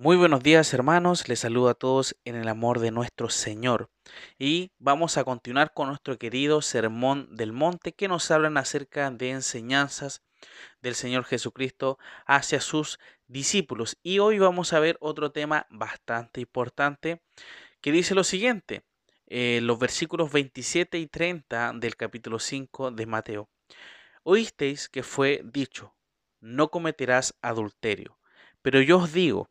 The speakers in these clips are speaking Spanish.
Muy buenos días hermanos, les saludo a todos en el amor de nuestro Señor. Y vamos a continuar con nuestro querido Sermón del Monte que nos hablan acerca de enseñanzas del Señor Jesucristo hacia sus discípulos. Y hoy vamos a ver otro tema bastante importante que dice lo siguiente, eh, los versículos 27 y 30 del capítulo 5 de Mateo. Oísteis que fue dicho, no cometerás adulterio, pero yo os digo,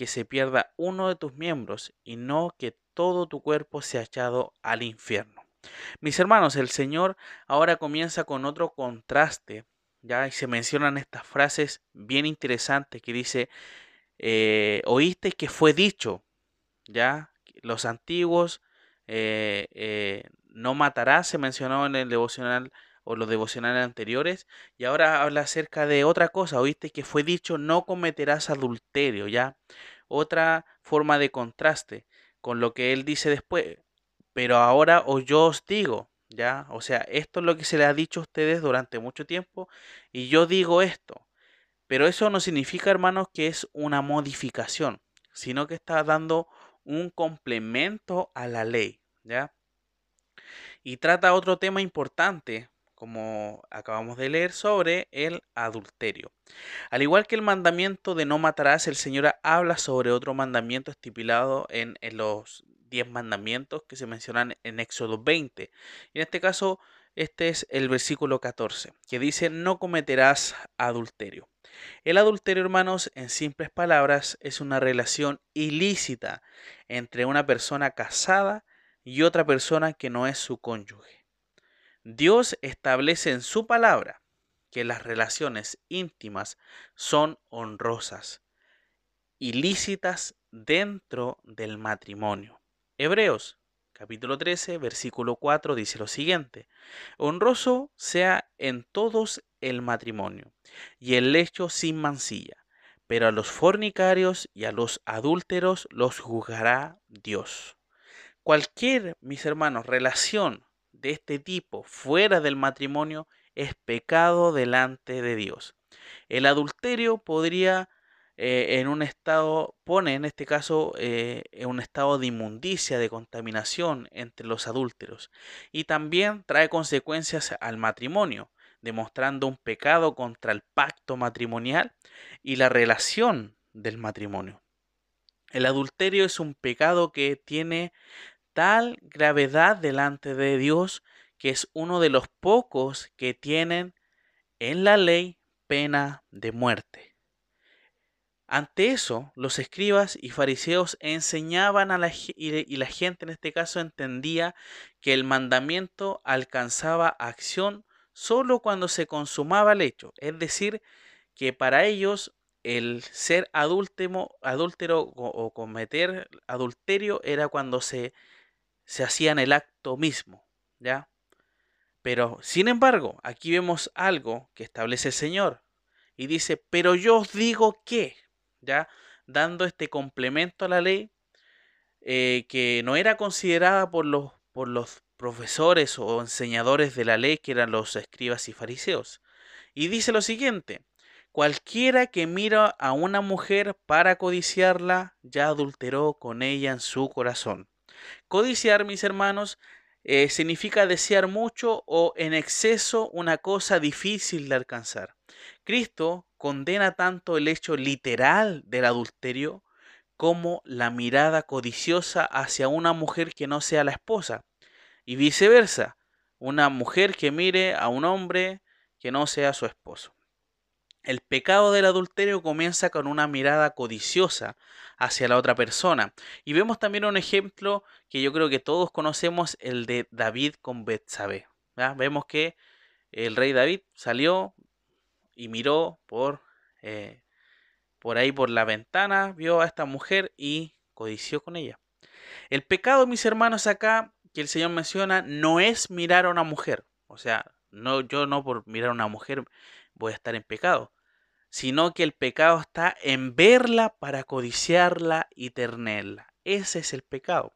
que se pierda uno de tus miembros y no que todo tu cuerpo sea echado al infierno. Mis hermanos, el Señor ahora comienza con otro contraste, ya y se mencionan estas frases bien interesantes que dice, eh, oíste que fue dicho, ya los antiguos eh, eh, no matarás, se mencionó en el devocional o los devocionales anteriores, y ahora habla acerca de otra cosa, oíste que fue dicho, no cometerás adulterio, ¿ya? Otra forma de contraste con lo que él dice después, pero ahora o yo os digo, ¿ya? O sea, esto es lo que se le ha dicho a ustedes durante mucho tiempo, y yo digo esto, pero eso no significa, hermanos, que es una modificación, sino que está dando un complemento a la ley, ¿ya? Y trata otro tema importante como acabamos de leer, sobre el adulterio. Al igual que el mandamiento de no matarás, el Señor habla sobre otro mandamiento estipulado en, los diez mandamientos que se mencionan en Éxodo 20. Y en este caso, este es el versículo 14, que dice, no cometerás adulterio. El adulterio, hermanos, en simples palabras, es una relación ilícita entre una persona casada y otra persona que no es su cónyuge. Dios establece en su palabra que las relaciones íntimas son honrosas, ilícitas dentro del matrimonio. Hebreos capítulo 13, versículo 4 dice lo siguiente, honroso sea en todos el matrimonio y el lecho sin mancilla, pero a los fornicarios y a los adúlteros los juzgará Dios. Cualquier, mis hermanos, relación de este tipo fuera del matrimonio es pecado delante de Dios. El adulterio podría eh, en un estado, pone en este caso eh, en un estado de inmundicia, de contaminación entre los adúlteros y también trae consecuencias al matrimonio, demostrando un pecado contra el pacto matrimonial y la relación del matrimonio. El adulterio es un pecado que tiene tal gravedad delante de Dios que es uno de los pocos que tienen en la ley pena de muerte. Ante eso, los escribas y fariseos enseñaban a la, y la gente en este caso entendía que el mandamiento alcanzaba acción solo cuando se consumaba el hecho, es decir, que para ellos el ser adúltero, adúltero o cometer adulterio era cuando se se hacían el acto mismo, ¿ya? Pero, sin embargo, aquí vemos algo que establece el Señor y dice, pero yo os digo que, ¿ya? Dando este complemento a la ley eh, que no era considerada por los, por los profesores o enseñadores de la ley, que eran los escribas y fariseos. Y dice lo siguiente, cualquiera que mira a una mujer para codiciarla, ya adulteró con ella en su corazón. Codiciar, mis hermanos, eh, significa desear mucho o en exceso una cosa difícil de alcanzar. Cristo condena tanto el hecho literal del adulterio como la mirada codiciosa hacia una mujer que no sea la esposa y viceversa, una mujer que mire a un hombre que no sea su esposo. El pecado del adulterio comienza con una mirada codiciosa hacia la otra persona. Y vemos también un ejemplo que yo creo que todos conocemos, el de David con Betsabé. Vemos que el rey David salió y miró por, eh, por ahí por la ventana, vio a esta mujer y codició con ella. El pecado, mis hermanos, acá que el Señor menciona, no es mirar a una mujer. O sea, no, yo no por mirar a una mujer voy a estar en pecado, sino que el pecado está en verla para codiciarla y tenerla. Ese es el pecado.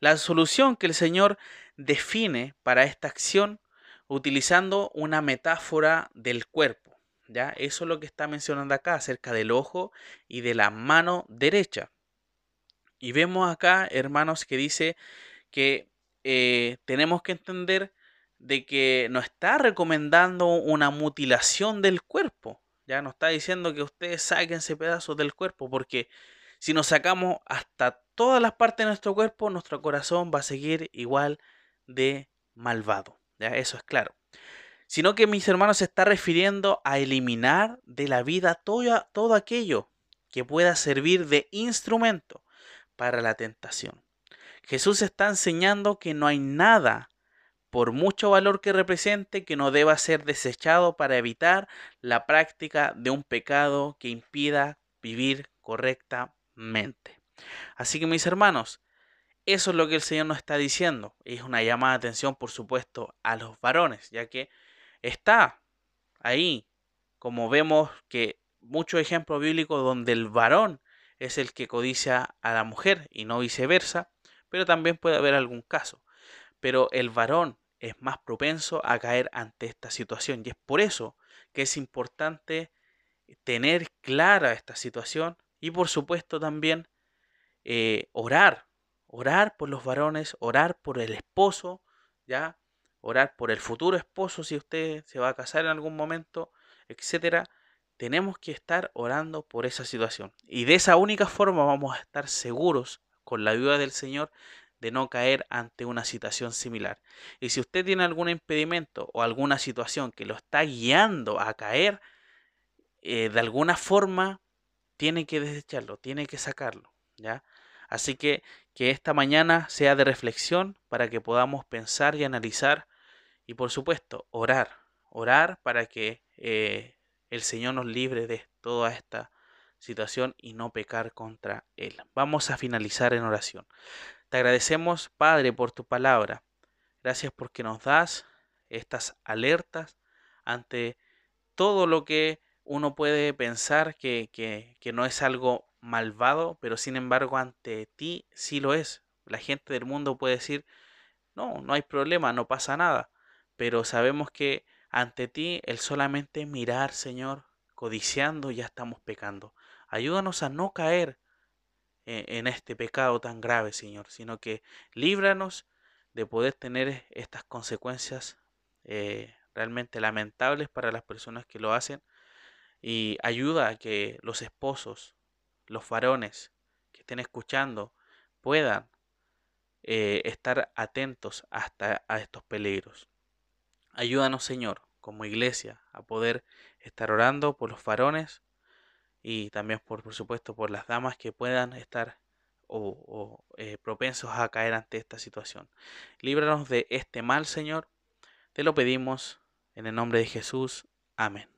La solución que el Señor define para esta acción utilizando una metáfora del cuerpo. ¿ya? Eso es lo que está mencionando acá acerca del ojo y de la mano derecha. Y vemos acá, hermanos, que dice que eh, tenemos que entender de que no está recomendando una mutilación del cuerpo. Ya no está diciendo que ustedes sáquense pedazos del cuerpo, porque si nos sacamos hasta todas las partes de nuestro cuerpo, nuestro corazón va a seguir igual de malvado. ¿ya? Eso es claro. Sino que mis hermanos se está refiriendo a eliminar de la vida todo, todo aquello que pueda servir de instrumento para la tentación. Jesús está enseñando que no hay nada, por mucho valor que represente, que no deba ser desechado para evitar la práctica de un pecado que impida vivir correctamente. Así que mis hermanos, eso es lo que el Señor nos está diciendo. Es una llamada de atención, por supuesto, a los varones, ya que está ahí, como vemos que muchos ejemplos bíblicos donde el varón es el que codicia a la mujer y no viceversa, pero también puede haber algún caso. Pero el varón es más propenso a caer ante esta situación. Y es por eso que es importante tener clara esta situación y por supuesto también eh, orar, orar por los varones, orar por el esposo, ya, orar por el futuro esposo si usted se va a casar en algún momento, etcétera. Tenemos que estar orando por esa situación. Y de esa única forma vamos a estar seguros con la ayuda del Señor de no caer ante una situación similar. Y si usted tiene algún impedimento o alguna situación que lo está guiando a caer, eh, de alguna forma tiene que desecharlo, tiene que sacarlo, ¿ya? Así que que esta mañana sea de reflexión para que podamos pensar y analizar y por supuesto orar, orar para que eh, el Señor nos libre de toda esta situación y no pecar contra Él. Vamos a finalizar en oración. Te agradecemos, Padre, por tu palabra. Gracias porque nos das estas alertas ante todo lo que uno puede pensar que, no es algo malvado, pero sin embargo ante ti sí lo es. La gente del mundo puede decir, no, no hay problema, no pasa nada, pero sabemos que ante ti el solamente mirar, Señor, codiciando, ya estamos pecando. Ayúdanos a no caer en este pecado tan grave, Señor, sino que líbranos de poder tener estas consecuencias eh, realmente lamentables para las personas que lo hacen y ayuda a que los esposos, los varones que estén escuchando puedan eh, estar atentos hasta a estos peligros. Ayúdanos, Señor, como iglesia, a poder estar orando por los varones y también por, por supuesto por las damas que puedan estar o, eh, propensos a caer ante esta situación. Líbranos de este mal, Señor. Te lo pedimos en el nombre de Jesús. Amén.